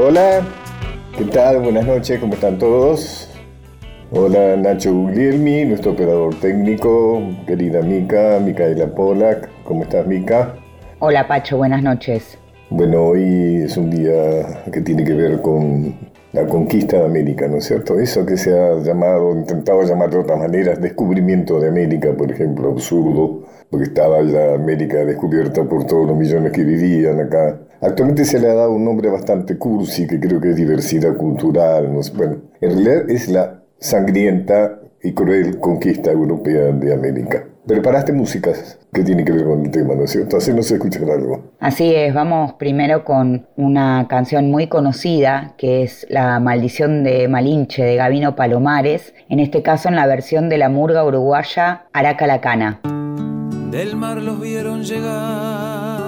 Hola, ¿qué tal? Buenas noches, ¿cómo están todos? Hola Nacho Guglielmi, nuestro operador técnico, querida Mica, Micaela Polak, ¿cómo estás Mica? Hola Pacho, buenas noches. Bueno, hoy es un día que tiene que ver con la conquista de América, ¿no es cierto? Eso que se ha llamado, intentado llamar de otras maneras, descubrimiento de América, por ejemplo, absurdo, porque estaba ya América descubierta por todos los millones que vivían acá. Actualmente se le ha dado un nombre bastante cursi, que creo que es diversidad cultural, no sé, bueno, en realidad es la sangrienta y cruel conquista europea de América. Preparaste músicas que tienen que ver con el tema, ¿no es cierto? Así nos escuchar algo. Así es, vamos primero con una canción muy conocida que es La maldición de Malinche de Gavino Palomares, en este caso en la versión de la murga uruguaya Araca la Cana. Del mar los vieron llegar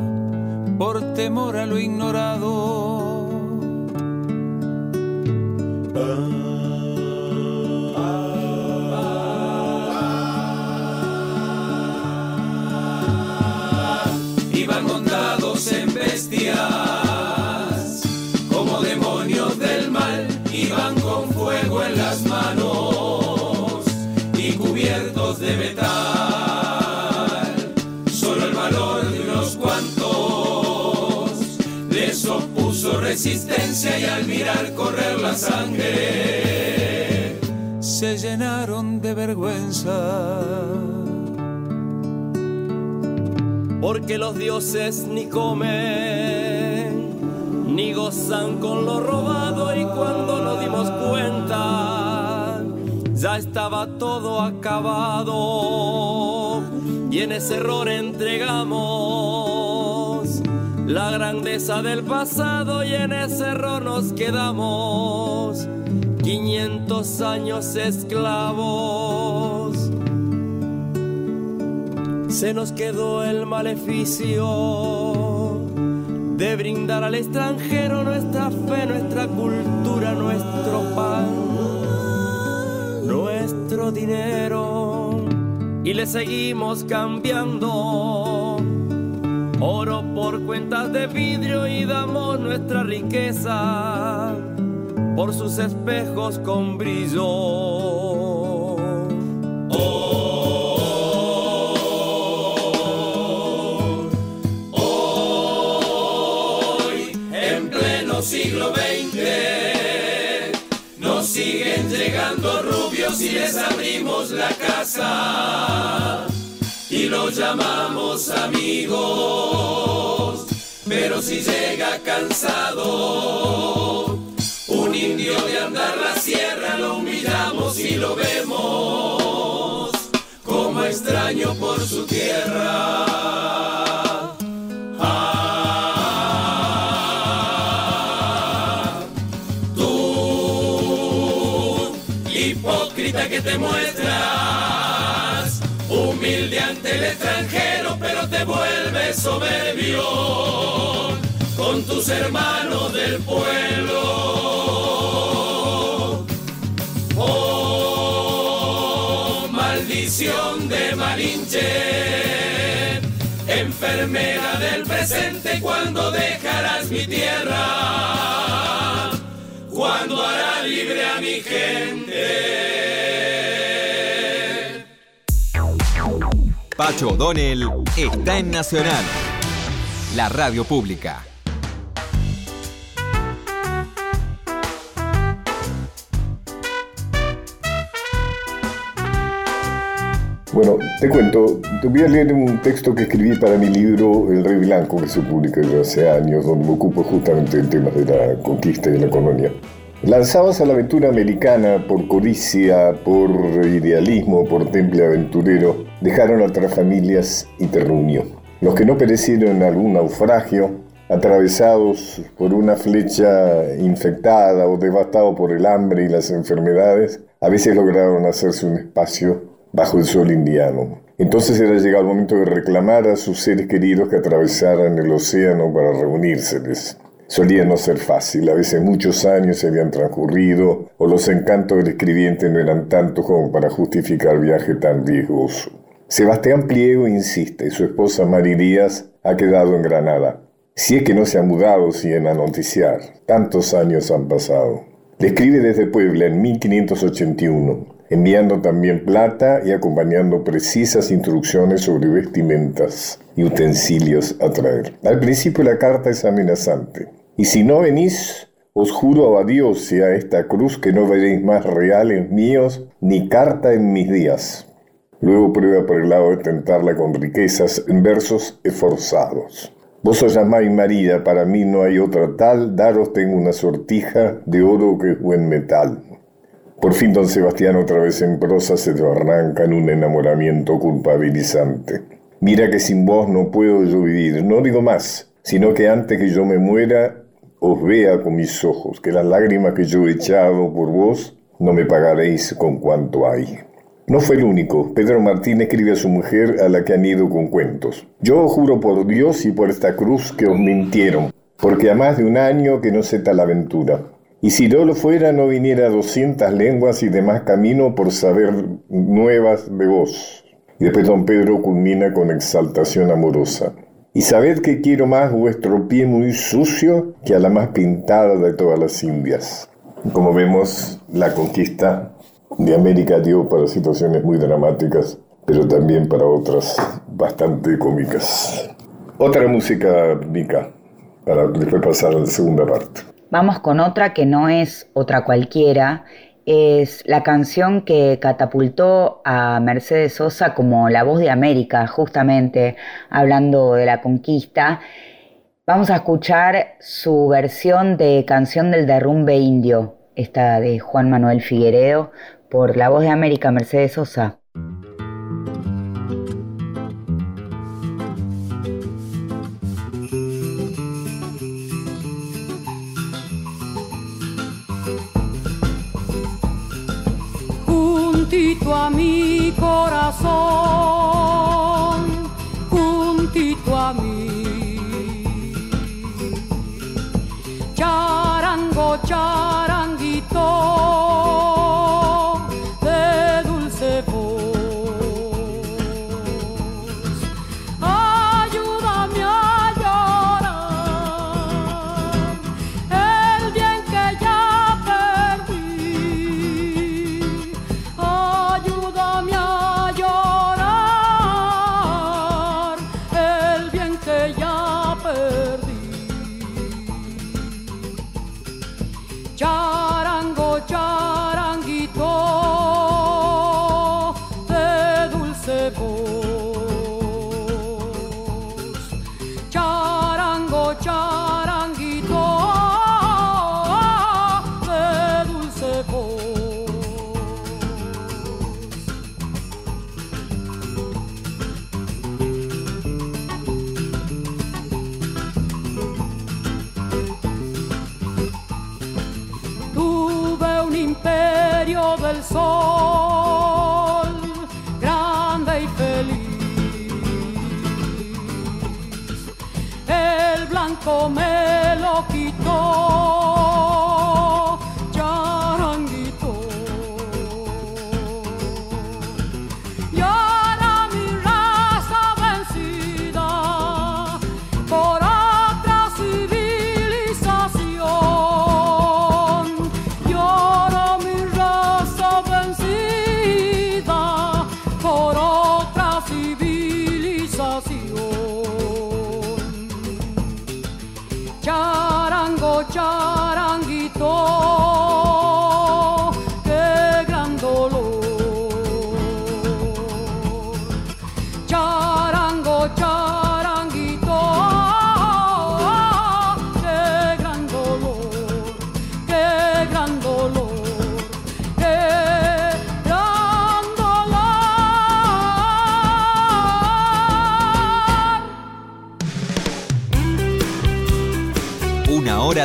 por temor a lo ignorado. como y al mirar correr la sangre se llenaron de vergüenza. Porque los dioses ni comen, ni gozan con lo robado y cuando nos dimos cuenta, ya estaba todo acabado y en ese error entregamos la grandeza del pasado y en ese error nos quedamos. 500 años esclavos. Se nos quedó el maleficio de brindar al extranjero nuestra fe, nuestra cultura, nuestro pan, nuestro dinero. Y le seguimos cambiando oro por cuentas de vidrio y damos nuestra riqueza por sus espejos con brillo. siglo XX. Nos siguen llegando rubios y les abrimos la casa los llamamos amigos. Pero si llega cansado, un indio de andar la sierra lo humillamos y lo vemos como extraño por su tierra. que te muestras, humilde ante el extranjero, pero te vuelves soberbio con tus hermanos del pueblo. Oh, maldición de Malinche, enfermera del presente, cuando dejarás mi tierra, cuando hará libre a mi gente. Pacho O'Donnell está en Nacional, la radio pública. Bueno, te cuento, te voy a leer un texto que escribí para mi libro El Rey Blanco, que se publica desde hace años, donde me ocupo justamente del tema de la conquista y la colonia. Lanzados a la aventura americana por codicia, por idealismo, por temple aventurero, dejaron otras familias y te reunió. Los que no perecieron en algún naufragio, atravesados por una flecha infectada o devastados por el hambre y las enfermedades, a veces lograron hacerse un espacio bajo el sol indiano. Entonces era llegado el momento de reclamar a sus seres queridos que atravesaran el océano para reunírseles. Solía no ser fácil, a veces muchos años se habían transcurrido o los encantos del escribiente no eran tantos como para justificar viaje tan riesgoso. Sebastián Pliego insiste, su esposa Mari Díaz ha quedado en Granada. Si es que no se ha mudado sin anoticiar, tantos años han pasado. Le escribe desde Puebla en 1581, enviando también plata y acompañando precisas instrucciones sobre vestimentas y utensilios a traer. Al principio la carta es amenazante. Y si no venís, os juro a Dios y a esta cruz que no veréis más reales míos ni carta en mis días. Luego prueba por el lado de tentarla con riquezas en versos esforzados. Vos os llamáis María, para mí no hay otra tal, daros tengo una sortija de oro que es buen metal. Por fin don Sebastián otra vez en prosa se te arranca en un enamoramiento culpabilizante. Mira que sin vos no puedo yo vivir, no digo más, sino que antes que yo me muera os vea con mis ojos, que las lágrimas que yo he echado por vos no me pagaréis con cuanto hay. No fue el único. Pedro Martín escribe a su mujer a la que han ido con cuentos. Yo juro por Dios y por esta cruz que os mintieron, porque a más de un año que no sé tal aventura. Y si no lo fuera, no viniera doscientas lenguas y demás camino por saber nuevas de vos. Y después don Pedro culmina con exaltación amorosa. Y sabed que quiero más vuestro pie muy sucio que a la más pintada de todas las indias. Como vemos, la conquista de América dio para situaciones muy dramáticas, pero también para otras bastante cómicas. Otra música, Mica, para después pasar a la segunda parte. Vamos con otra que no es otra cualquiera, es la canción que catapultó a Mercedes Sosa como la voz de América, justamente hablando de la conquista. Vamos a escuchar su versión de Canción del Derrumbe Indio, esta de Juan Manuel Figueredo, por la voz de América, Mercedes Sosa. Juntito a mi corazón,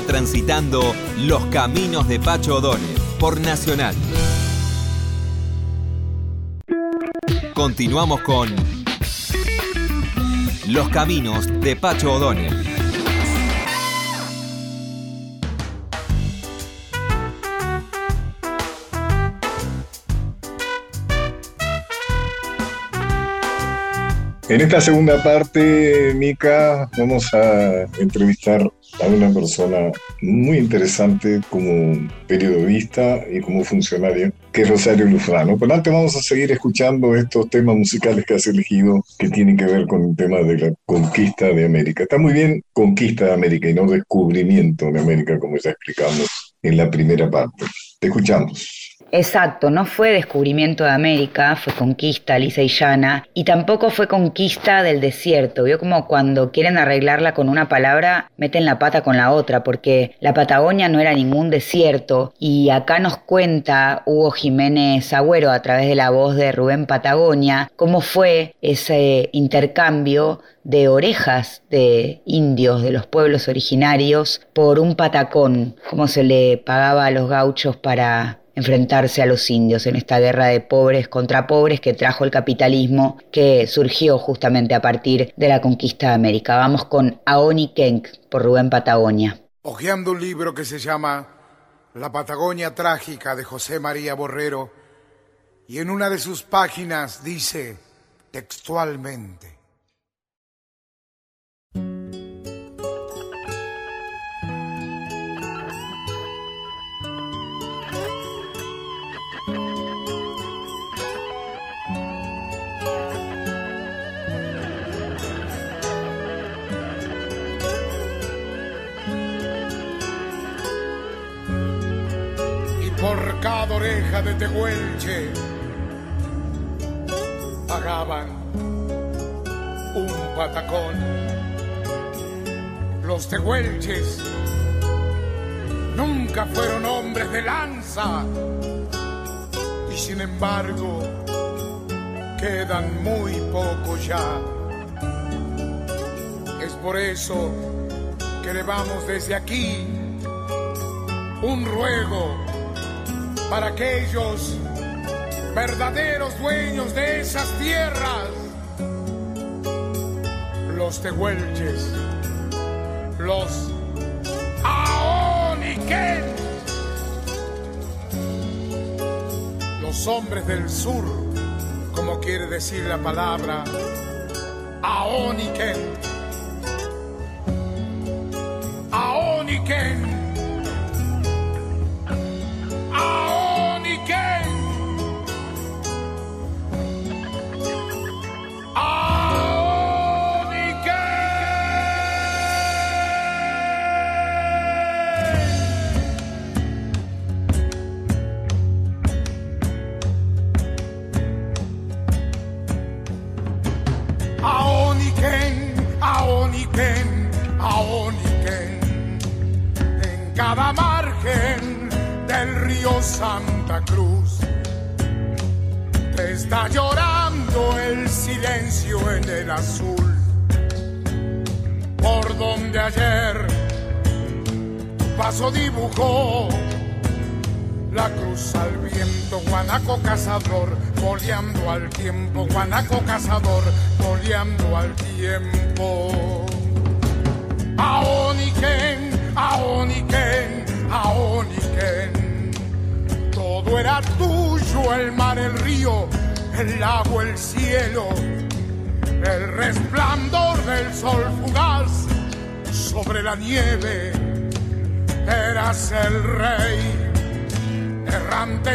transitando los caminos de Pacho O'Donnell por Nacional. Continuamos con Los caminos de Pacho O'Donnell. En esta segunda parte, Mica, vamos a entrevistar a una persona muy interesante como periodista y como funcionario, que es Rosario Lufrano. Pero antes vamos a seguir escuchando estos temas musicales que has elegido que tienen que ver con el tema de la conquista de América. Está muy bien conquista de América y no descubrimiento de América, como ya explicamos en la primera parte. Te escuchamos. Exacto, no fue descubrimiento de América, fue conquista lisa y llana, y tampoco fue conquista del desierto. Vio como cuando quieren arreglarla con una palabra, meten la pata con la otra, porque la Patagonia no era ningún desierto, y acá nos cuenta Hugo Jiménez Agüero a través de la voz de Rubén Patagonia cómo fue ese intercambio de orejas de indios de los pueblos originarios por un patacón, cómo se le pagaba a los gauchos para enfrentarse a los indios en esta guerra de pobres contra pobres que trajo el capitalismo que surgió justamente a partir de la conquista de América. Vamos con Aoni Kenk por Rubén Patagonia. Ojeando un libro que se llama La Patagonia Trágica de José María Borrero y en una de sus páginas dice textualmente cada oreja de tehuelche pagaban un patacón. Los tehuelches nunca fueron hombres de lanza y sin embargo quedan muy pocos ya. Es por eso que le vamos desde aquí un ruego para aquellos verdaderos dueños de esas tierras, los tehuelches, los aoniquen, los hombres del sur, como quiere decir la palabra aoniquen,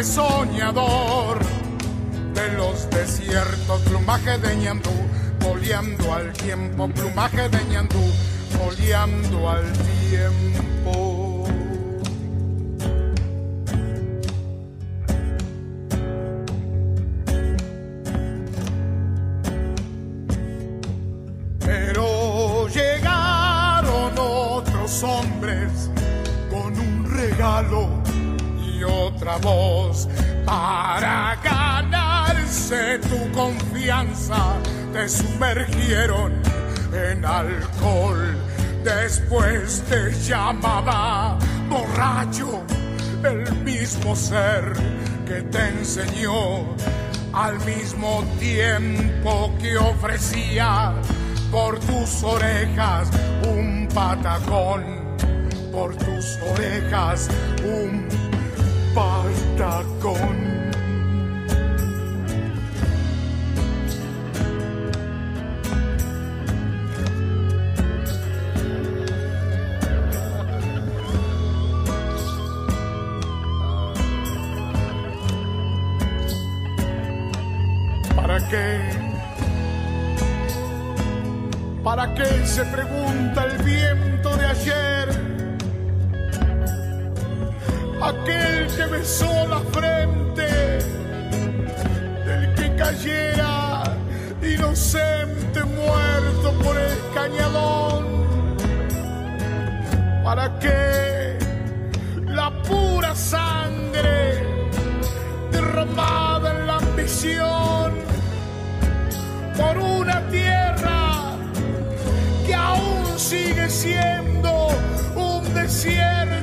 soñador para ganarse tu confianza. Te sumergieron en alcohol Después te llamaba borracho el mismo ser que te enseñó al mismo tiempo que ofrecía por tus orejas un patacón, por tus orejas un patacón. ¿Para qué? ¿Para qué se pregunta el Aquel que besó la frente del que cayera inocente muerto por el cañadón. ¿Para qué la pura sangre derramada en la ambición por una tierra que aún sigue siendo un desierto.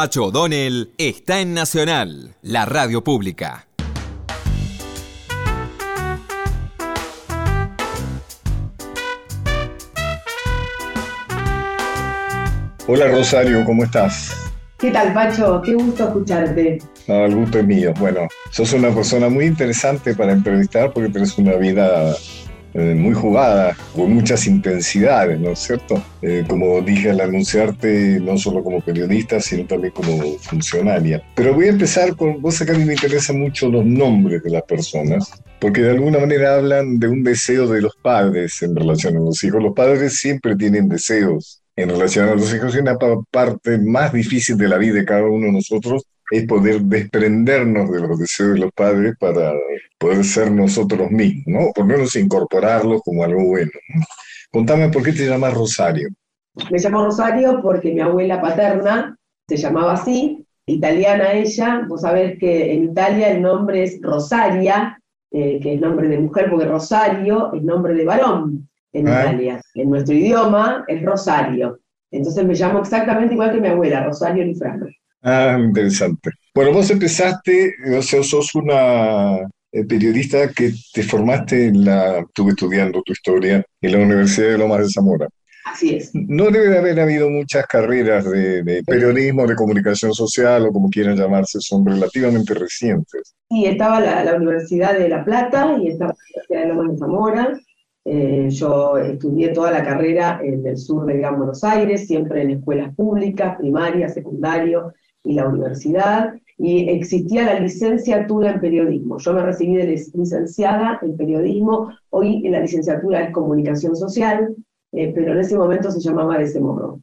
Pacho O'Donnell está en Nacional, la radio pública. Hola Rosario, ¿cómo estás? ¿Qué tal, Pacho? Qué gusto escucharte. No, el gusto es mío. Bueno, sos una persona muy interesante para entrevistar porque tienes una vida eh, muy jugada, con muchas intensidades, ¿no es cierto? Eh, como dije al anunciarte, no solo como periodista, sino también como funcionaria. Pero voy a empezar con, vos acá a mí me interesan mucho los nombres de las personas, porque de alguna manera hablan de un deseo de los padres en relación a los hijos. Los padres siempre tienen deseos en relación a los hijos y una pa- parte más difícil de la vida de cada uno de nosotros es poder desprendernos de los deseos de los padres para poder ser nosotros mismos, ¿no? Por lo menos incorporarlos como algo bueno. ¿no? Contame por qué te llamas Rosario. Me llamo Rosario porque mi abuela paterna se llamaba así, italiana ella. Vos sabés que en Italia el nombre es Rosaria, eh, que es nombre de mujer, porque Rosario es nombre de varón en Ah. Italia. En nuestro idioma es Rosario. Entonces me llamo exactamente igual que mi abuela, Rosario Lifrano. Ah, interesante. Bueno, vos empezaste, o sea, sos una eh, periodista que te formaste en la, estuve estudiando tu historia, en la Universidad de Lomas de Zamora. Así es. No debe de haber habido muchas carreras de, de periodismo, de comunicación social o como quieran llamarse, son relativamente recientes. Sí, estaba la, la Universidad de La Plata y estaba la Universidad de Lomas de Zamora. Eh, yo estudié toda la carrera en el sur de Gran Buenos Aires, siempre en escuelas públicas, primaria, secundario y la universidad. Y existía la licenciatura en periodismo. Yo me recibí de lic- licenciada en periodismo, hoy la licenciatura es comunicación social, eh, pero en ese momento se llamaba de ese modo.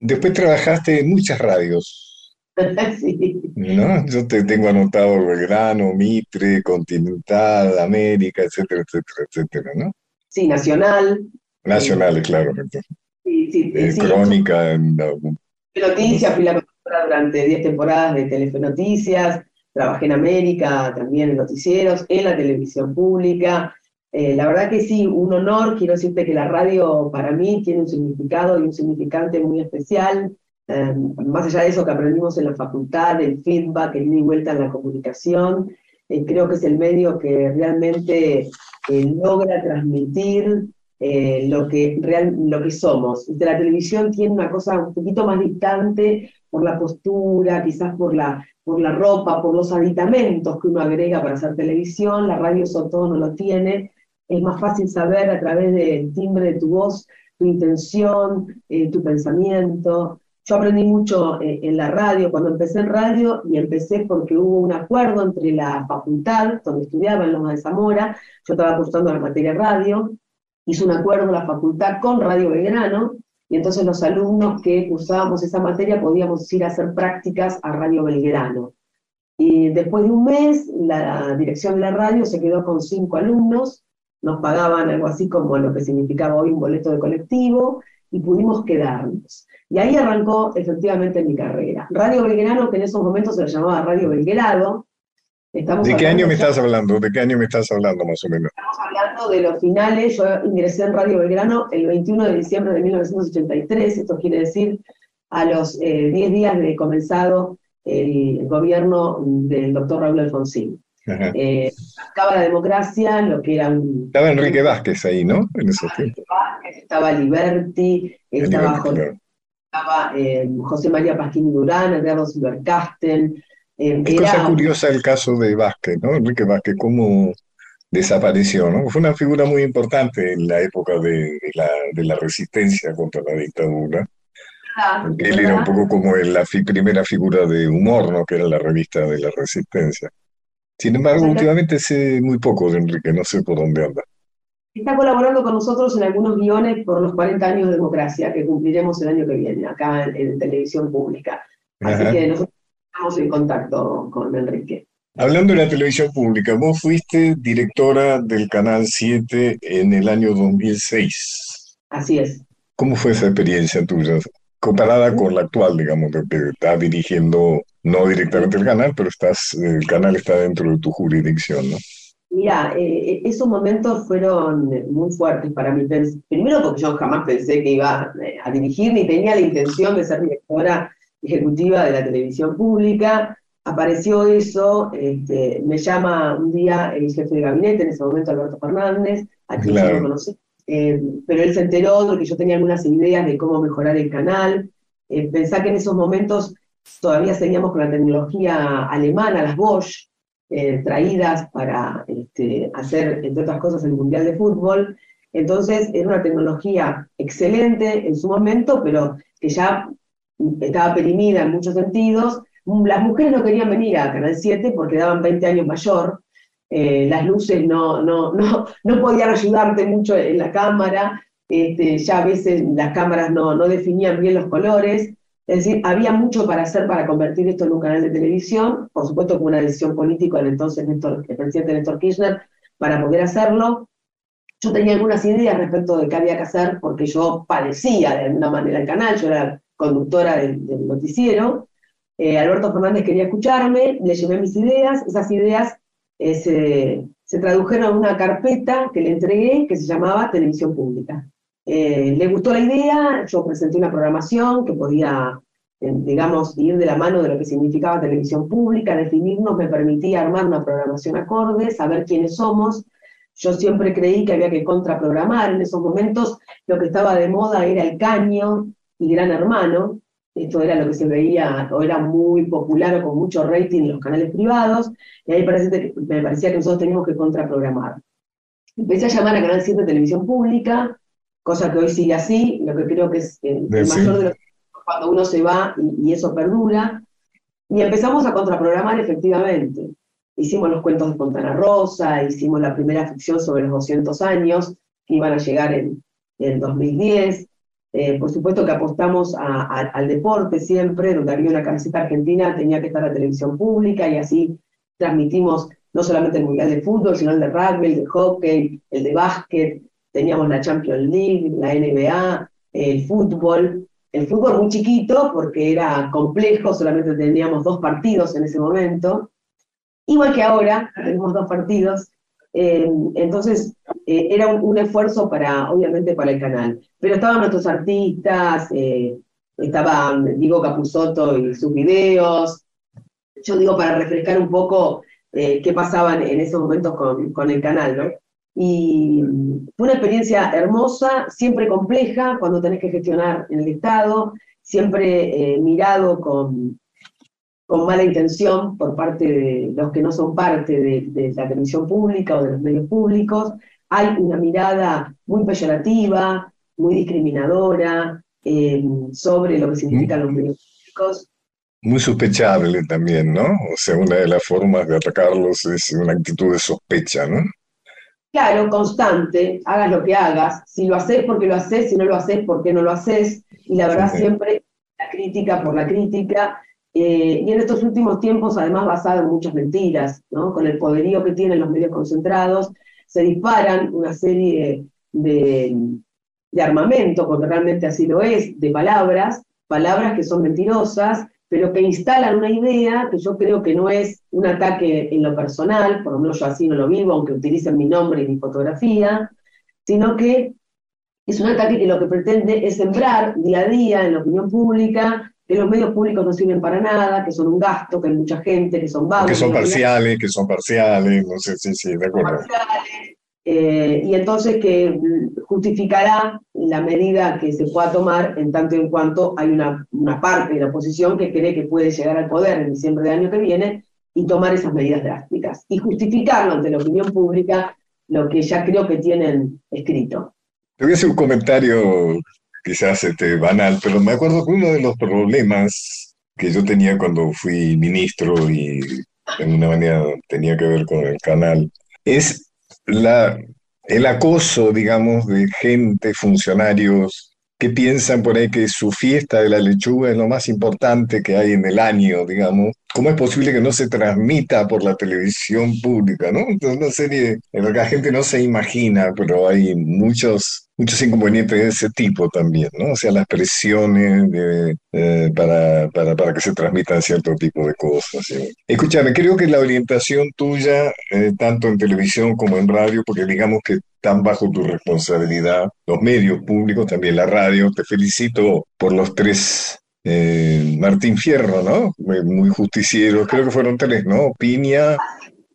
Después trabajaste en muchas radios, Sí. ¿no? Yo te tengo anotado Belgrano, Mitre, Continental, América, etcétera, etcétera, etcétera, ¿no? Sí, nacional. Nacionales, claro. Sí, sí, Eh, sí. crónica, en la- Noticias, fui la conductora durante 10 temporadas de Telefe Noticias, trabajé en América, también en noticieros, en la televisión pública. Eh, la verdad que sí, un honor, quiero decirte que la radio para mí tiene un significado y un significante muy especial. Eh, más allá de eso que aprendimos en la facultad, el feedback, el ida y vuelta en la comunicación, eh, creo que es el medio que realmente eh, logra transmitir eh, lo, que real, lo que somos. Viste, La televisión tiene una cosa un poquito más distante por la postura, quizás por la, por la ropa, por los aditamentos que uno agrega para hacer televisión, la radio eso todo no lo tiene, es más fácil saber a través del timbre de tu voz tu intención, eh, tu pensamiento. Yo aprendí mucho eh, en la radio, cuando empecé en radio, y empecé porque hubo un acuerdo entre la facultad, donde estudiaba en Loma de Zamora, yo estaba cursando la materia radio, hizo un acuerdo la facultad con Radio Belgrano, y entonces los alumnos que cursábamos esa materia podíamos ir a hacer prácticas a Radio Belgrano. Y después de un mes, la dirección de la radio se quedó con cinco alumnos, nos pagaban algo así como lo que significaba hoy un boleto de colectivo, y pudimos quedarnos. Y ahí arrancó efectivamente mi carrera. Radio Belgrano, que en esos momentos se le llamaba Radio Belgrado. Estamos ¿De qué año me estás hablando? ¿De qué año me estás hablando más o menos? Estamos hablando de los finales. Yo ingresé en Radio Belgrano el 21 de diciembre de 1983. Esto quiere decir a los 10 eh, días de comenzado el gobierno del doctor Raúl Alfonsín. Eh, acaba la democracia, lo que era un... Estaba Enrique Vázquez ahí, ¿no? En ese tiempo. estaba Liberti, estaba, eh, José, María Pasquín Durán, Eduardo Silvercasten. Eh, es cosa curiosa el caso de Vázquez, ¿no? Enrique Vázquez, cómo desapareció, ¿no? Fue una figura muy importante en la época de, la, de la resistencia contra la dictadura. él era un poco como la primera figura de humor, ¿no? Que era la revista de la resistencia. Sin embargo, últimamente sé muy poco de Enrique, no sé por dónde anda. Está colaborando con nosotros en algunos guiones por los 40 años de democracia que cumpliremos el año que viene, acá en, televisión pública. Así que nosotros estamos en contacto con Enrique. Hablando de la televisión pública, vos fuiste directora del Canal 7 en el año 2006. Así es. ¿Cómo fue esa experiencia tuya? Comparada con la actual, digamos, que estás dirigiendo no directamente el canal, pero estás, el canal está dentro de tu jurisdicción, ¿no? Mira, eh, esos momentos fueron muy fuertes para mí. Primero porque yo jamás pensé que iba eh, a dirigir, ni tenía la intención de ser directora ejecutiva de la televisión pública. Apareció eso, este, me llama un día el jefe de gabinete, en ese momento Alberto Fernández, a quien yo no conocí, pero él se enteró de que yo tenía algunas ideas de cómo mejorar el canal. pensá que en esos momentos todavía seguíamos con la tecnología alemana, las Bosch, eh, traídas para este, hacer, entre otras cosas, el Mundial de Fútbol. Entonces, era una tecnología excelente en su momento, pero que ya estaba perimida en muchos sentidos. Las mujeres no querían venir a Canal 7 porque daban 20 años mayor. Eh, las luces no, no, no, no podían ayudarte mucho en la cámara. Este, ya a veces las cámaras no, no definían bien los colores. Es decir, había mucho para hacer para convertir esto en un canal de televisión, por supuesto con una decisión política del entonces Néstor, el presidente Néstor Kirchner para poder hacerlo. Yo tenía algunas ideas respecto de qué había que hacer porque yo padecía de alguna manera el canal, yo era conductora del, noticiero. Eh, Alberto Fernández quería escucharme, le llevé mis ideas, esas ideas eh, se, se, tradujeron a una carpeta que le entregué que se llamaba Televisión Pública. Eh, le gustó la idea, yo presenté una programación que podía, eh, digamos, ir de la mano de lo que significaba televisión pública, definirnos, me permitía armar una programación acorde, saber quiénes somos. Yo siempre creí que había que contraprogramar, en esos momentos lo que estaba de moda era el caño y Gran Hermano, esto era lo que se veía, o era muy popular o con mucho rating en los canales privados, y ahí parece, me parecía que nosotros teníamos que contraprogramar. Empecé a llamar a Canal 7 Televisión Pública, cosa que hoy sigue así, lo que creo que es el, mayor de los cuando uno se va y, eso perdura. Y empezamos a contraprogramar efectivamente. Hicimos los cuentos de Fontana Rosa, hicimos la primera ficción sobre los 200 años, que iban a llegar en, el 2010. Eh, por supuesto que apostamos al deporte siempre, donde había una camiseta argentina, tenía que estar la televisión pública y así transmitimos no solamente el Mundial de Fútbol, sino el de rugby, el de hockey, el de básquet, teníamos la Champions League, la NBA, el fútbol, el fútbol muy chiquito porque era complejo, solamente teníamos dos partidos en ese momento, igual que ahora, tenemos dos partidos, eh, entonces eh, era un, esfuerzo para, obviamente, para el canal. Pero estaban nuestros artistas, eh, estaban Diego Capusotto y sus videos, yo digo para refrescar un poco qué pasaba en esos momentos con, con el canal, ¿no? Y fue una experiencia hermosa, siempre compleja cuando tenés que gestionar en el Estado, siempre eh, mirado con, con mala intención por parte de los que no son parte de, la televisión pública o de los medios públicos. Hay una mirada muy peyorativa, muy discriminadora eh, sobre lo que significan los medios públicos. Muy sospechable también, ¿no? O sea, una de las formas de atacarlos es una actitud de sospecha, ¿no? Claro, constante, hagas lo que hagas. Si lo haces, porque lo haces, si no lo haces, porque no lo haces. Y la verdad, sí. siempre la crítica por la crítica. Eh, y en estos últimos tiempos, además, basado en muchas mentiras, ¿no? Con el poderío que tienen los medios concentrados, se disparan una serie de, de armamento, porque realmente así lo es, de palabras, palabras que son mentirosas, pero que instalan una idea que yo creo que no es un ataque en lo personal, por lo menos yo así no lo vivo, aunque utilicen mi nombre y mi fotografía, sino que es un ataque que lo que pretende es sembrar día a día en la opinión pública que los medios públicos no sirven para nada, que son un gasto, que hay mucha gente, que son vagos. Que son no parciales, que son parciales, no sé, sí, sí, de acuerdo. parciales, eh, y entonces que mm, justificará la medida que se pueda tomar en tanto y en cuanto hay una, una parte de la oposición que cree que puede llegar al poder en diciembre del año que viene y tomar esas medidas drásticas y justificarlo ante la opinión pública lo que ya creo que tienen escrito. Te voy a hacer un comentario quizás este, banal, pero me acuerdo que uno de los problemas que yo tenía cuando fui ministro y de alguna manera tenía que ver con el canal, es la, el acoso, digamos, de gente, funcionarios, que piensan por ahí que su fiesta de la lechuga es lo más importante que hay en el año, digamos. ¿Cómo es posible que no se transmita por la televisión pública, no? Entonces, una serie en la que la gente no se imagina, pero hay muchos, muchos inconvenientes de ese tipo también, ¿no? O sea, las presiones de, eh, para, para, para que se transmitan cierto tipo de cosas. ¿sí? Escúchame, creo que la orientación tuya, eh, tanto en televisión como en radio, porque digamos que están bajo tu responsabilidad los medios públicos, también la radio. Te felicito por los tres eh, Martín Fierro, ¿no? Muy, justiciero, creo que fueron tres, ¿no? Piña,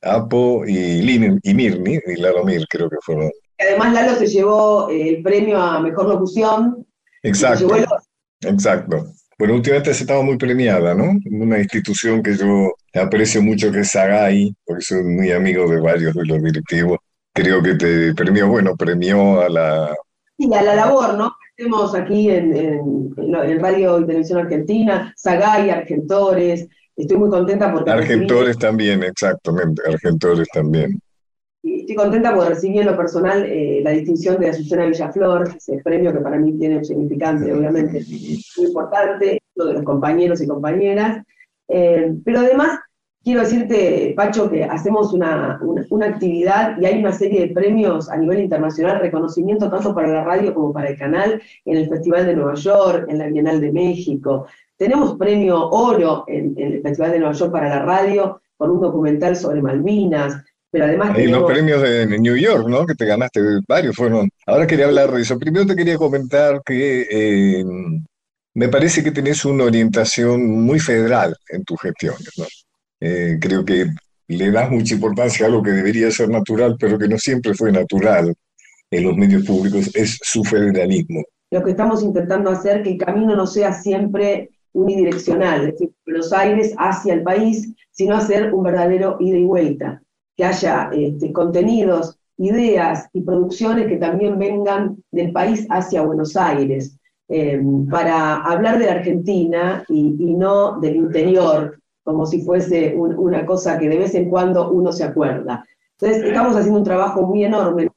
Apo y, Lin, y Mirni, y Laromir, creo que fueron. Además, Lalo se llevó eh, el premio a Mejor Locución. Exacto, el- exacto. Bueno, últimamente se estaba muy premiada, ¿no? Una institución que yo aprecio mucho que es Sagay, porque soy muy amigo de varios de los directivos. Creo que te premió, bueno, premió a la, Y a la labor, ¿no? que Hacemos aquí en, en- en en Radio y Televisión Argentina, Sagay, Argentores. Estoy muy contenta porque recibí- Argentores también, exactamente, Argentores también. Estoy contenta porque recibí en lo personal eh, la distinción de Azucena Villaflor, ese premio que para mí tiene un significante, obviamente, muy importante, uno de los compañeros y compañeras. Eh, pero además, quiero decirte, Pacho, que hacemos una, una, una actividad y hay una serie de premios a nivel internacional, reconocimiento tanto para la radio como para el canal, en el Festival de Nueva York, en la Bienal de México. Tenemos premio oro en, en el Festival de Nueva York para la radio, con un documental sobre Malvinas, pero además Y los premios de, New York, ¿no? Que te ganaste, varios fueron. Ahora quería hablar de eso. Primero te quería comentar que eh, me parece que tenés una orientación muy federal en tus gestiones, ¿no? Eh, creo que le das mucha importancia a algo que debería ser natural, pero que no siempre fue natural en los medios públicos, es su federalismo. lo que estamos intentando hacer, que el camino no sea siempre unidireccional, es decir, Buenos Aires hacia el país, sino hacer un verdadero ida y vuelta, que haya este, contenidos, ideas y producciones que también vengan del país hacia Buenos Aires, eh, para hablar de la Argentina y, y no del interior, como si fuese un- una cosa que de vez en cuando uno se acuerda. Entonces, estamos haciendo un trabajo muy enorme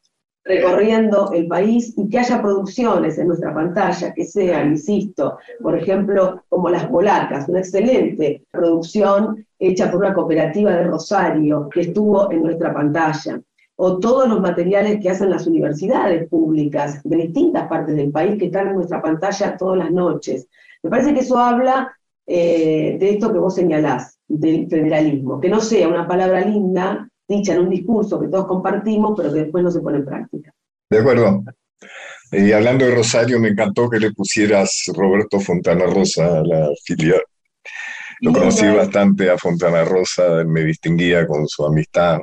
recorriendo el país y que haya producciones en nuestra pantalla que sean, insisto, por ejemplo, como Las Polacas, una excelente producción hecha por una cooperativa de Rosario que estuvo en nuestra pantalla, o todos los materiales que hacen las universidades públicas de distintas partes del país que están en nuestra pantalla todas las noches. Me parece que eso habla eh, de esto que vos señalás, del federalismo, que no sea una palabra linda dicha en un discurso que todos compartimos, pero que después no se pone en práctica. ¿De acuerdo? Y hablando de Rosario, me encantó que le pusieras Roberto Fontana Rosa a la filial. Lo conocí bastante a Fontana Rosa, me distinguía con su amistad.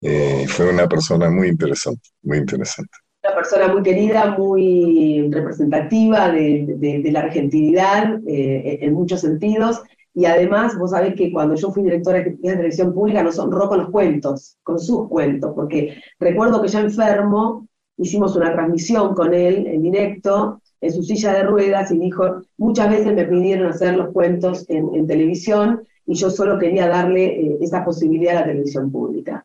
Eh, fue una persona muy interesante, muy interesante. Una persona muy querida, muy representativa de, de- de la argentinidad eh, en muchos sentidos. Y además, vos sabés que cuando yo fui directora ejecutiva de televisión pública nos honró con los cuentos, con sus cuentos, porque recuerdo que ya enfermo hicimos una transmisión con él en directo en su silla de ruedas y dijo, muchas veces me pidieron hacer los cuentos en, televisión y yo solo quería darle eh, esa posibilidad a la televisión pública.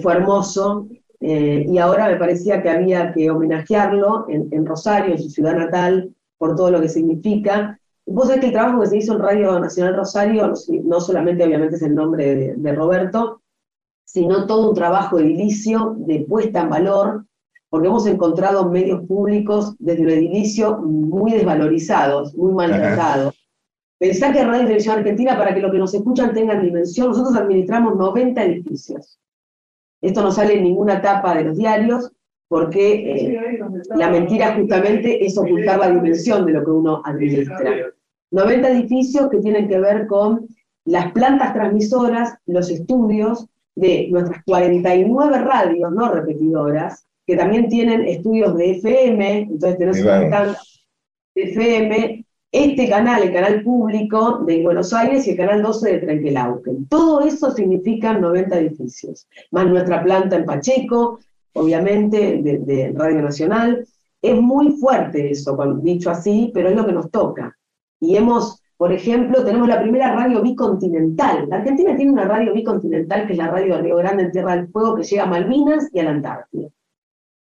fue hermoso eh, y ahora me parecía que había que homenajearlo en, Rosario, en su ciudad natal, por todo lo que significa. Vos sabés que el trabajo que se hizo en Radio Nacional Rosario, no solamente obviamente es el nombre de Roberto, sino todo un trabajo edilicio de puesta en valor, porque hemos encontrado medios públicos desde el edilicio muy desvalorizados, muy maltratados. Pensar que Radio y Televisión Argentina, para que los que nos escuchan tengan dimensión, nosotros administramos 90 edificios. Esto no sale en ninguna tapa de los diarios, porque eh, la mentira justamente es ocultar la dimensión de lo que uno administra. 90 edificios que tienen que ver con las plantas transmisoras, los estudios, de nuestras 49 radios no repetidoras, que también tienen estudios de FM, entonces tenemos un de FM, este canal, el canal público de Buenos Aires y el canal 12 de Trenquelauquen. Todo eso significa 90 edificios, más nuestra planta en Pacheco, obviamente, de, Radio Nacional. Es muy fuerte eso, dicho así, pero es lo que nos toca. Y hemos por ejemplo, tenemos la primera radio bicontinental. La Argentina tiene una radio bicontinental, que es la radio de Río Grande en Tierra del Fuego, que llega a Malvinas y a la Antártida.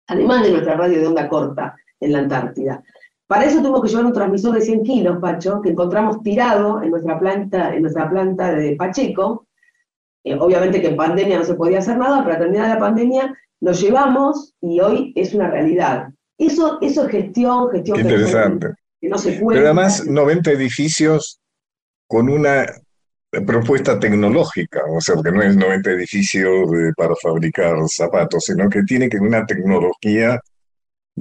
Además de nuestra radio de onda corta en la Antártida. Para eso tuvimos que llevar un transmisor de 100 kilos, Pacho, que encontramos tirado en nuestra planta, en nuestra planta de Pacheco. Eh, obviamente que en pandemia no se podía hacer nada, pero a terminar la pandemia lo llevamos y hoy es una realidad. Eso, eso es gestión, gestión. interesante no se Pero además 90 edificios con una propuesta tecnológica, o sea, que no es 90 edificios para fabricar zapatos, sino que tiene que una tecnología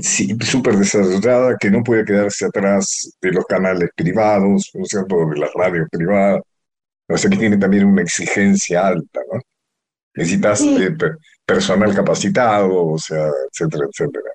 súper desarrollada que no puede quedarse atrás de los canales privados, ¿no es cierto?, de las radios privadas, o sea, que tiene también una exigencia alta, ¿no? Necesitas eh, personal capacitado, o sea, etcétera, etcétera.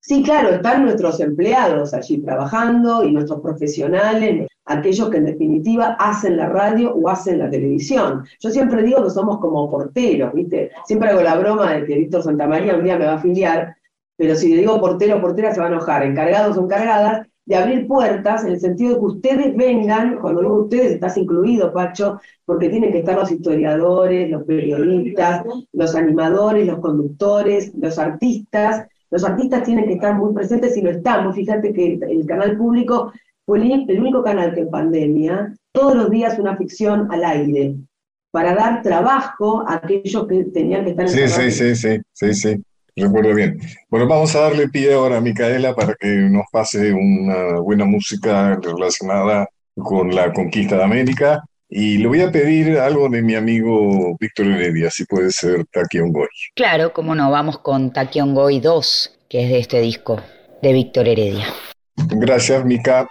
Sí, claro, están nuestros empleados allí trabajando y nuestros profesionales, aquellos que en definitiva hacen la radio o hacen la televisión. Yo siempre digo que somos como porteros, ¿viste? Siempre hago la broma de que Víctor Santamaría un día me va a afiliar, pero si le digo portero portera se va a enojar, encargados o encargadas, de abrir puertas en el sentido de que ustedes vengan, cuando digo ustedes estás incluido, Pacho, porque tienen que estar los historiadores, los periodistas, los animadores, los conductores, los artistas, los artistas tienen que estar muy presentes y lo estamos. Fíjate que el, canal público fue el, único canal que en pandemia, todos los días una ficción al aire, para dar trabajo a aquellos que tenían que estar en Sí, sí, sí, sí, sí, sí, recuerdo bien. Bueno, vamos a darle pie ahora a Micaela para que nos pase una buena música relacionada con la conquista de América y le voy a pedir algo de mi amigo Víctor Heredia, si puede ser Taquion Goy. Claro, cómo no, vamos con Taquion Goy 2, que es de este disco de Víctor Heredia. Gracias, Mica.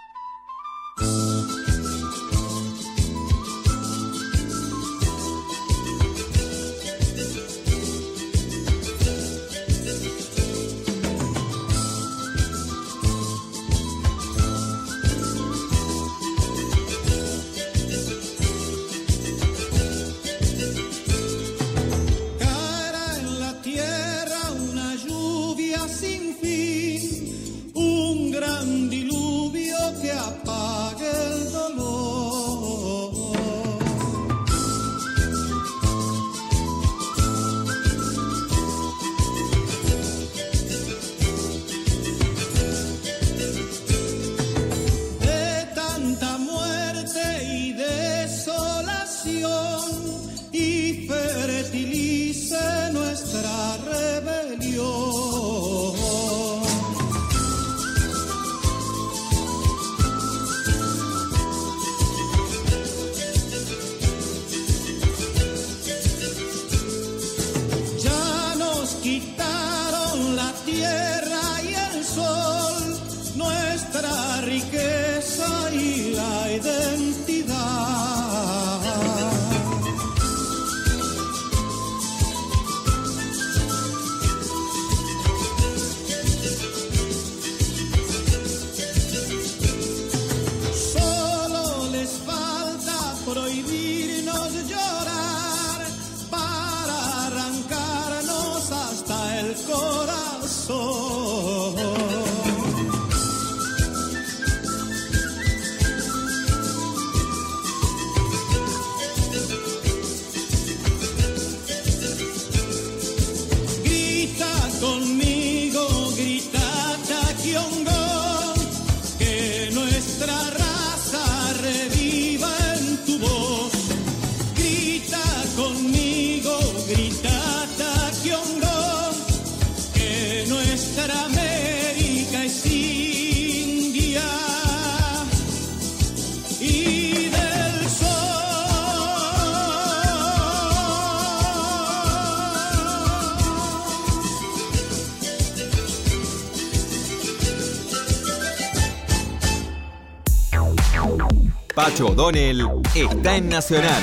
O'Donnell está en Nacional,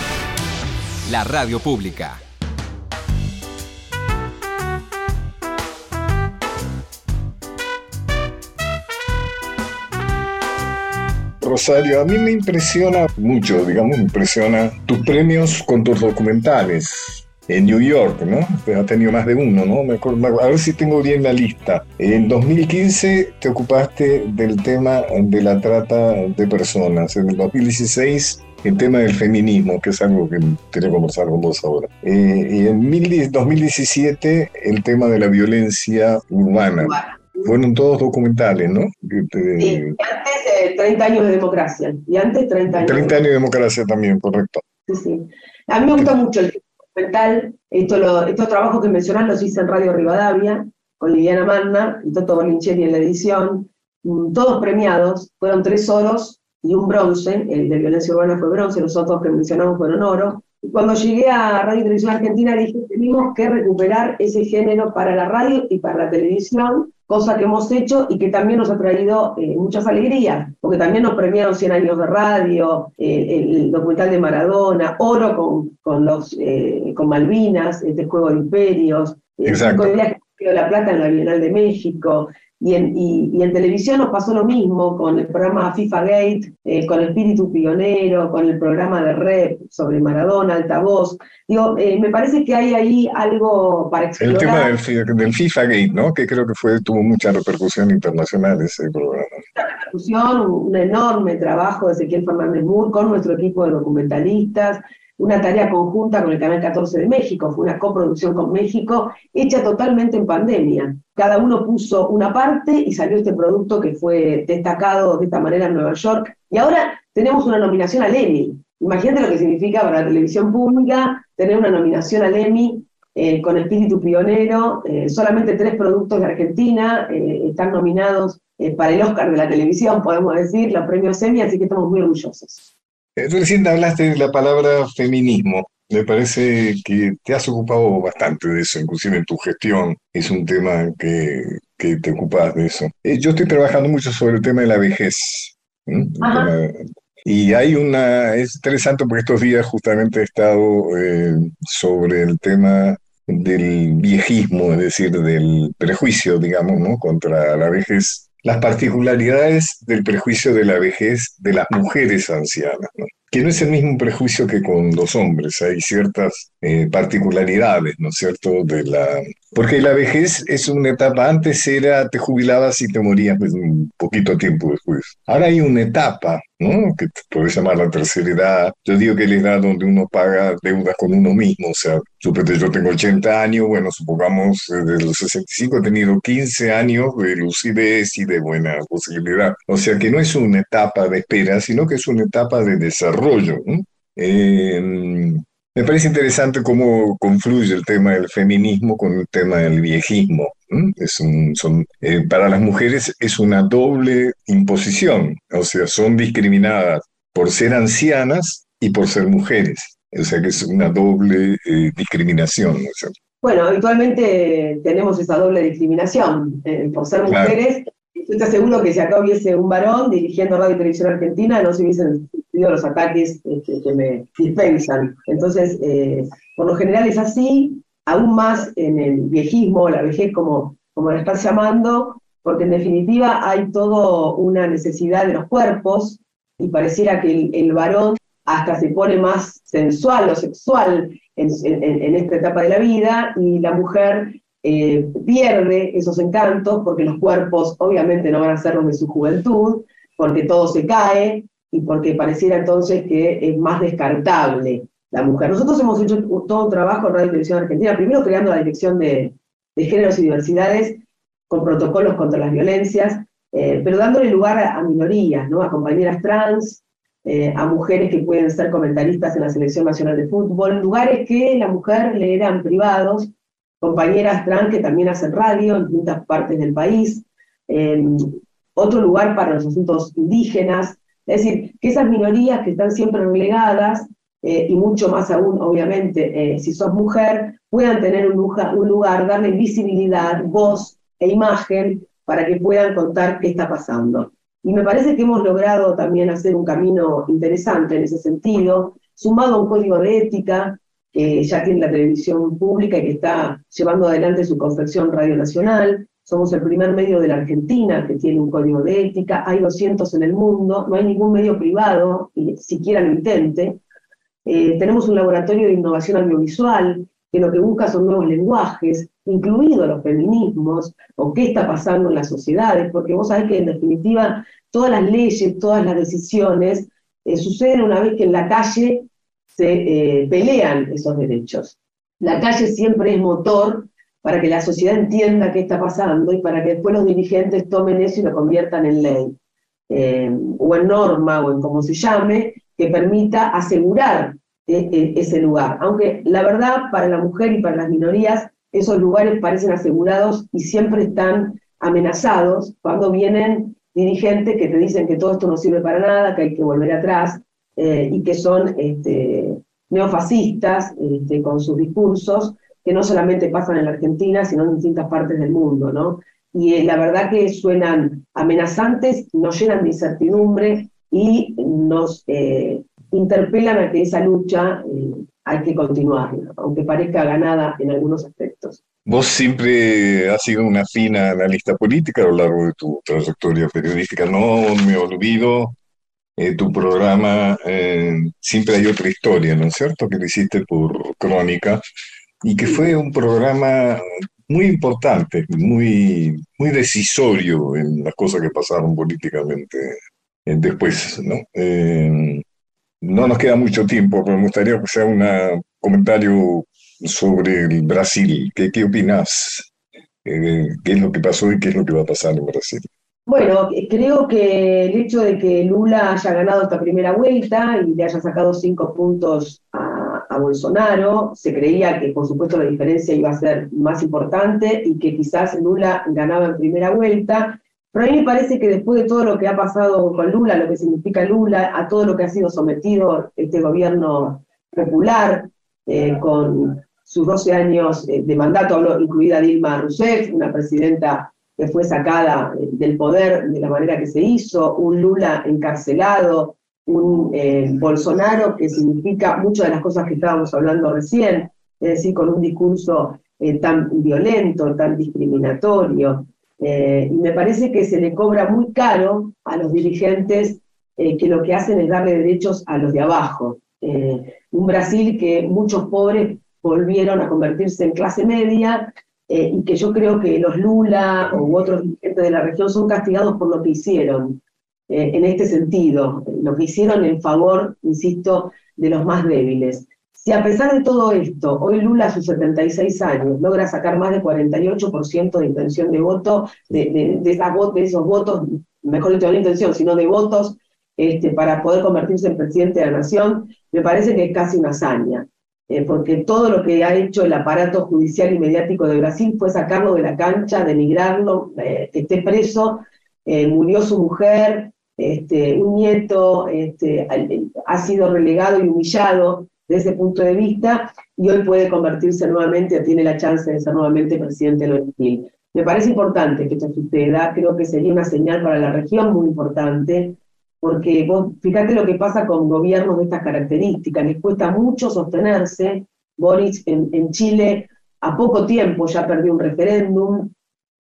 la radio pública. Rosario, a mí me impresiona mucho, digamos, me impresiona tus premios con tus documentales en New York, ¿no? Ha tenido más de uno, ¿no? Me acuerdo, a ver si tengo bien la lista. En 2015 te ocupaste del tema de la trata de personas. En el 2016 el tema del feminismo, que es algo que quería conversar con vos ahora. Eh, y en 2017 el tema de la violencia urbana. Fueron todos documentales, ¿no? Sí, antes 30 años de democracia. Y antes 30 años. 30 años de democracia también, correcto. Sí, sí. A mí me gusta mucho el documental. Esto estos trabajos que mencionás los hice en Radio Rivadavia, con Liliana Manna y Toto Bolincheri en la edición. Mm, todos premiados. Fueron tres oros y un bronce. El de violencia urbana fue bronce, los otros que mencionamos fueron oro. Y cuando llegué a Radio y Televisión Argentina dije, tenemos que recuperar ese género para la radio y para la televisión cosa que hemos hecho y que también nos ha traído eh, muchas alegrías, porque también nos premiaron 100 años de radio, eh, el documental de Maradona, oro con, con, los, eh, con Malvinas, este juego de imperios, Exacto. que de la Plata en la Bienal de México, y en, y, y en, televisión nos pasó lo mismo con el programa FIFA Gate, eh, con Espíritu Pionero, con el programa de Rep sobre Maradona, Altavoz. Digo, eh, me parece que hay ahí algo para explorar. El tema del, del, FIFA Gate, ¿no? Que creo que fue, tuvo mucha repercusión internacional ese programa. Repercusión, un enorme trabajo de Ezequiel Fernández Moore con nuestro equipo de documentalistas, una tarea conjunta con el Canal 14 de México, fue una coproducción con México, hecha totalmente en pandemia. Cada uno puso una parte y salió este producto que fue destacado de esta manera en Nueva York. Y ahora tenemos una nominación al Emmy. Imagínate lo que significa para la televisión pública tener una nominación al Emmy eh, con espíritu pionero. Eh, solamente tres productos de Argentina eh, están nominados para el Oscar de la televisión, podemos decir, los premios Emmy, así que estamos muy orgullosos. Recién hablaste de la palabra feminismo. Me parece que te has ocupado bastante de eso, inclusive en tu gestión. Es un tema que, que te ocupas de eso. Yo estoy trabajando mucho sobre el tema de la vejez. Y hay una, es interesante porque estos días justamente he estado eh, sobre el tema del viejismo, es decir, del prejuicio, digamos, ¿no? contra la vejez las particularidades del prejuicio de la vejez de las mujeres ancianas, ¿no? que no es el mismo prejuicio que con los hombres, hay ciertas eh, particularidades, ¿no es cierto? De la... Porque la vejez es una etapa, antes era te jubilabas y te morías pues, un poquito tiempo después. Ahora hay una etapa, ¿no? Que puedes llamar la tercera edad. Yo digo que es la edad donde uno paga deudas con uno mismo, o sea, suponete yo tengo 80 años, bueno, supongamos desde los 65 he tenido 15 años de lucidez y de buena posibilidad. O sea que no es una etapa de espera, sino que es una etapa de desarrollo. ¿no? Eh, me parece interesante cómo confluye el tema del feminismo con el tema del viejismo. Es un, son, eh, para las mujeres es una doble imposición, o sea, son discriminadas por ser ancianas y por ser mujeres. O sea que es una doble eh, discriminación. bueno, habitualmente tenemos esa doble discriminación. Eh, por ser Claro. mujeres, estoy seguro que si acá hubiese un varón dirigiendo Radio y Televisión Argentina, no se hubiesen los ataques este, que me dispensan. Entonces, eh, por lo general es así, aún más en el viejismo, la vejez como, como la estás llamando, porque en definitiva hay todo una necesidad de los cuerpos y pareciera que el, varón hasta se pone más sensual o sexual en esta etapa de la vida y la mujer eh, pierde esos encantos porque los cuerpos obviamente no van a ser los de su juventud, porque todo se cae y porque pareciera entonces que es más descartable la mujer. Nosotros hemos hecho todo un trabajo en Radio y Televisión Argentina, primero creando la Dirección de, Géneros y Diversidades con protocolos contra las violencias, eh, pero dándole lugar a, minorías, ¿no? a compañeras trans, eh, a mujeres que pueden ser comentaristas en la Selección Nacional de Fútbol, lugares que la mujer le eran privados, compañeras trans que también hacen radio en distintas partes del país, otro lugar para los asuntos indígenas, es decir, que esas minorías que están siempre relegadas, eh, y mucho más aún, obviamente, eh, si sos mujer, puedan tener un lugar, un lugar, darle visibilidad, voz e imagen para que puedan contar qué está pasando. Y me parece que hemos logrado también hacer un camino interesante en ese sentido, sumado a un código de ética que ya tiene la televisión pública y que está llevando adelante su confección Radio Nacional. Somos el primer medio de la Argentina que tiene un código de ética, hay 200 en el mundo, no hay ningún medio privado, ni siquiera lo intente. Eh, tenemos un laboratorio de innovación audiovisual que lo que busca son nuevos lenguajes, incluidos los feminismos, o qué está pasando en las sociedades, porque vos sabés que en definitiva todas las leyes, todas las decisiones eh, suceden una vez que en la calle se eh, pelean esos derechos. La calle siempre es motor para que la sociedad entienda qué está pasando y para que después los dirigentes tomen eso y lo conviertan en ley, eh, o en norma, o en como se llame, que permita asegurar ese lugar. Aunque la verdad, para la mujer y para las minorías, esos lugares parecen asegurados y siempre están amenazados cuando vienen dirigentes que te dicen que todo esto no sirve para nada, que hay que volver atrás, eh, y que son este, neofascistas este, con sus discursos, que no solamente pasan en la Argentina, sino en distintas partes del mundo, ¿no? Y eh, la verdad que suenan amenazantes, nos llenan de incertidumbre y nos eh, interpelan a que esa lucha hay que continuar, aunque parezca ganada en algunos aspectos. Vos siempre has sido una fina analista política a lo largo de tu trayectoria periodística. No me olvido eh, tu programa eh, Siempre hay otra historia, ¿no es cierto? Que lo hiciste por Crónica y que fue un programa muy importante, muy, muy decisorio en las cosas que pasaron políticamente eh, después, ¿no? no nos queda mucho tiempo, pero me gustaría que sea un comentario sobre el Brasil. ¿Qué, qué opinas? ¿Qué es lo que pasó y qué es lo que va a pasar en Brasil? Bueno, creo que el hecho de que Lula haya ganado esta primera vuelta y le haya sacado cinco puntos a, Bolsonaro, se creía que por supuesto la diferencia iba a ser más importante y que quizás Lula ganaba en primera vuelta, pero a mí me parece que después de todo lo que ha pasado con Lula, lo que significa Lula, a todo lo que ha sido sometido este gobierno popular, eh, con sus 12 años eh, de mandato, incluida Dilma Rousseff, una presidenta que fue sacada eh, del poder de la manera que se hizo, un Lula encarcelado, un eh, Bolsonaro que significa muchas de las cosas que estábamos hablando recién, es decir, con un discurso eh, tan violento, tan discriminatorio. y me parece que se le cobra muy caro a los dirigentes que lo que hacen es darle derechos a los de abajo. un Brasil que muchos pobres volvieron a convertirse en clase media eh, y que yo creo que los Lula u otros dirigentes de la región son castigados por lo que hicieron eh, en este sentido, lo que hicieron en favor, insisto, de los más débiles. Si a pesar de todo esto, hoy Lula a sus 76 años logra sacar más de 48% de intención de voto, de, de, esos votos, mejor dicho, no de intención, sino de votos este, para poder convertirse en presidente de la nación, me parece que es casi una hazaña. Eh, porque todo lo que ha hecho el aparato judicial y mediático de Brasil fue sacarlo de la cancha, denigrarlo, eh, que esté preso, eh, murió su mujer, este, un nieto este, ha sido relegado y humillado desde ese punto de vista y hoy puede convertirse nuevamente, tiene la chance de ser nuevamente presidente de Brasil. Me parece importante que esto suceda, creo que sería una señal para la región muy importante, porque vos fíjate lo que pasa con gobiernos de estas características, les cuesta mucho sostenerse. Boris en, Chile a poco tiempo ya perdió un referéndum,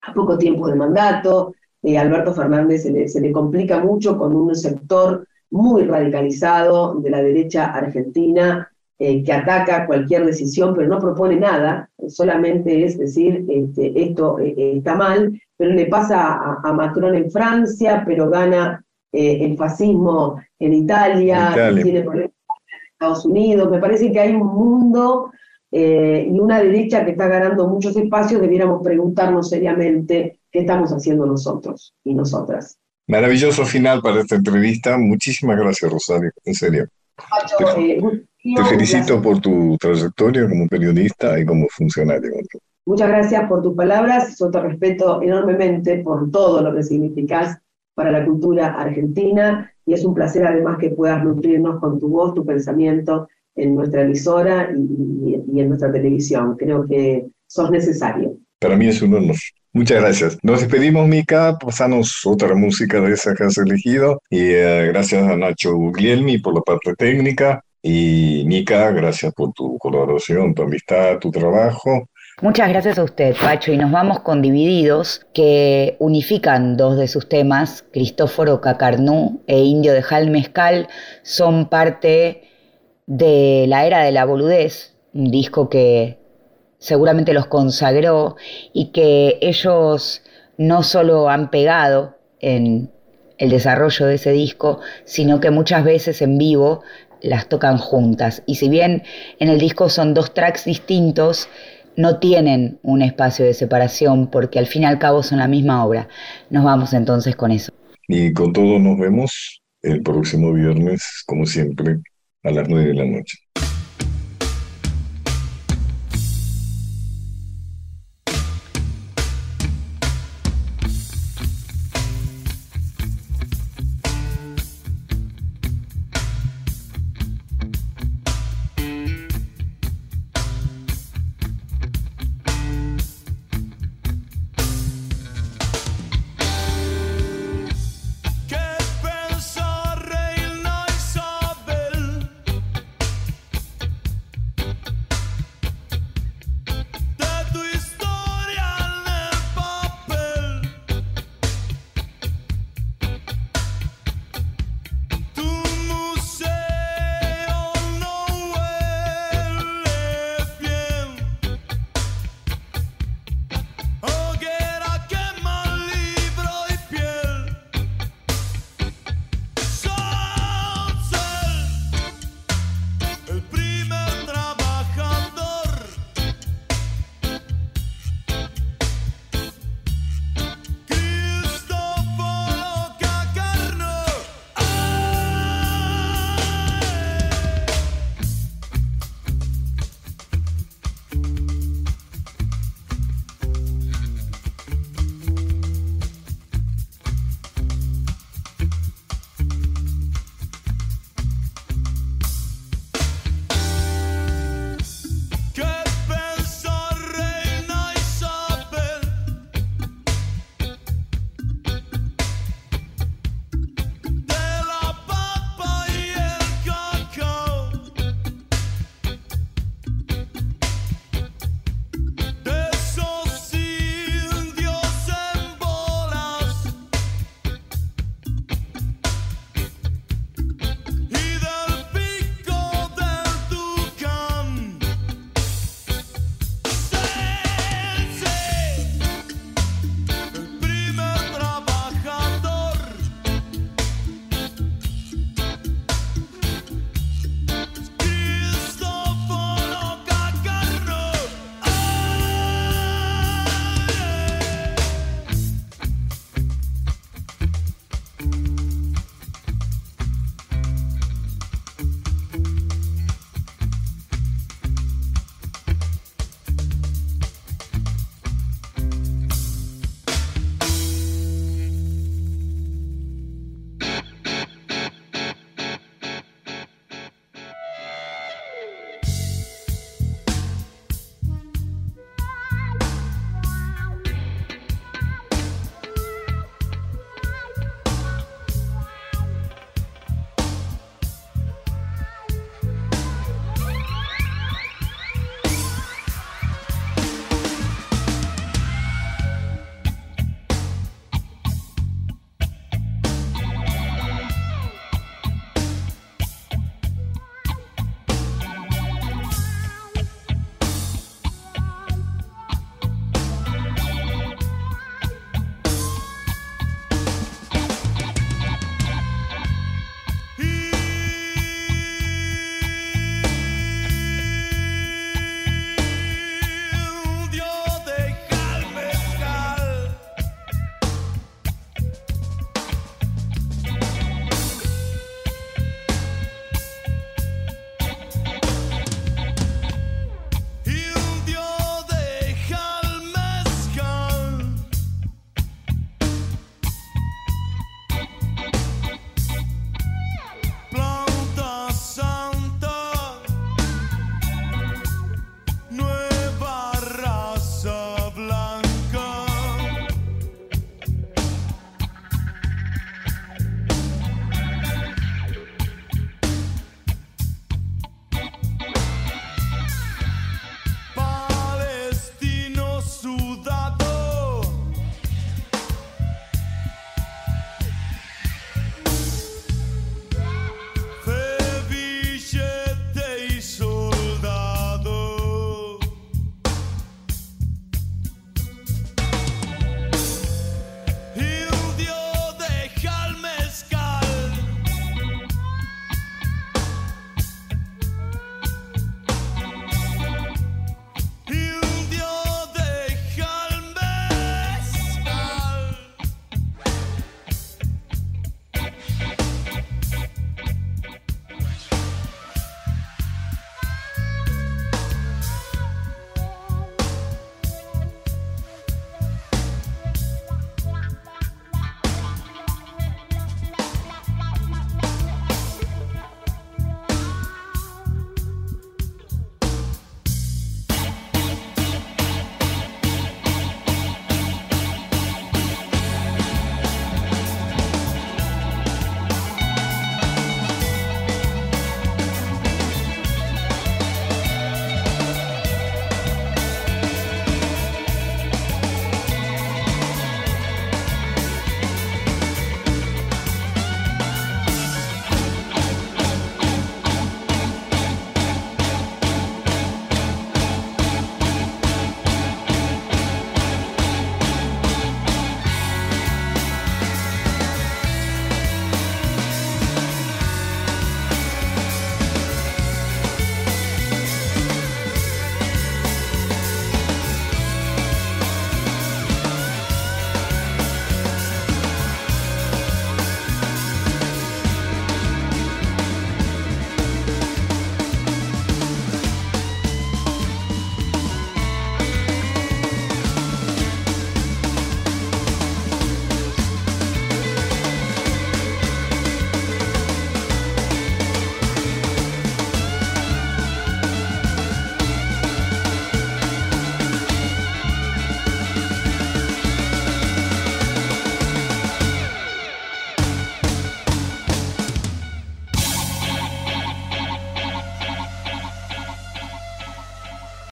a poco tiempo de mandato, eh, Alberto Fernández se le, complica mucho con un sector muy radicalizado de la derecha argentina eh, que ataca cualquier decisión, pero no propone nada, solamente es decir, este, esto eh, está mal, pero le pasa a, a, Macron en Francia, pero gana eh, el fascismo en Italia, tiene problemas en Estados Unidos. Me parece que hay un mundo eh, y una derecha que está ganando muchos espacios, debiéramos preguntarnos seriamente qué estamos haciendo nosotros y nosotras. Maravilloso final para esta entrevista. Muchísimas gracias, Rosario, en serio. te, eh, felicito por tu trayectoria como periodista y como funcionario. Muchas gracias por tus palabras. Yo te respeto enormemente por todo lo que significas para la cultura argentina y es un placer además que puedas nutrirnos con tu voz, tu pensamiento en nuestra emisora y, en nuestra televisión. Creo que sos necesario. Para mí es un honor. Muchas gracias. Nos despedimos, Mica. Pasanos otra música de esa que has elegido. Y eh, gracias a Nacho Guglielmi por la parte técnica. Y Mica, gracias por tu colaboración, tu amistad, tu trabajo. Muchas gracias a usted, Pacho, y nos vamos con Divididos, que unifican dos de sus temas, Cristóforo Cacarnú e Indio de Jalmezcal, son parte de la era de la boludez, un disco que seguramente los consagró y que ellos no solo han pegado en el desarrollo de ese disco, sino que muchas veces en vivo las tocan juntas. Y si bien en el disco son dos tracks distintos, no tienen un espacio de separación porque al fin y al cabo son la misma obra. Nos vamos entonces con eso. Y con todo nos vemos el próximo viernes, como siempre, a las nueve de la noche.